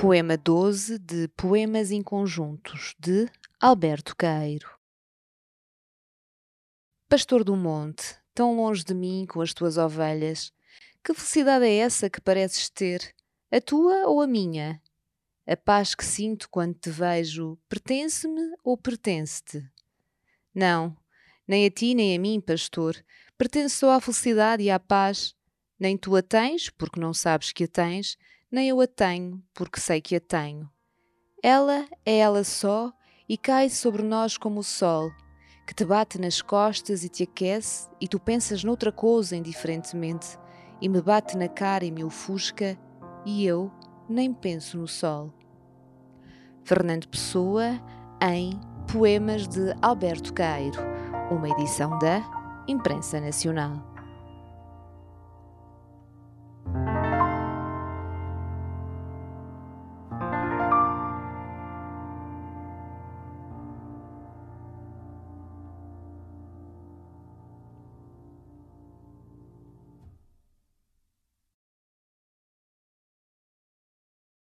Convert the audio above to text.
Poema 12 de Poemas em Conjuntos, de Alberto Caeiro. Pastor do monte, tão longe de mim com as tuas ovelhas, que felicidade é essa que pareces ter? A tua ou a minha? A paz que sinto quando te vejo pertence-me ou pertence-te? Não, nem a ti nem a mim, pastor, pertence só à felicidade e à paz. Nem tu a tens, porque não sabes que a tens, nem eu a tenho, porque sei que a tenho. Ela é ela só e cai sobre nós como o sol, que te bate nas costas e te aquece, e tu pensas noutra coisa indiferentemente, e me bate na cara e me ofusca, e eu nem penso no sol. Fernando Pessoa, em Poemas de Alberto Cairo, uma edição da Imprensa Nacional.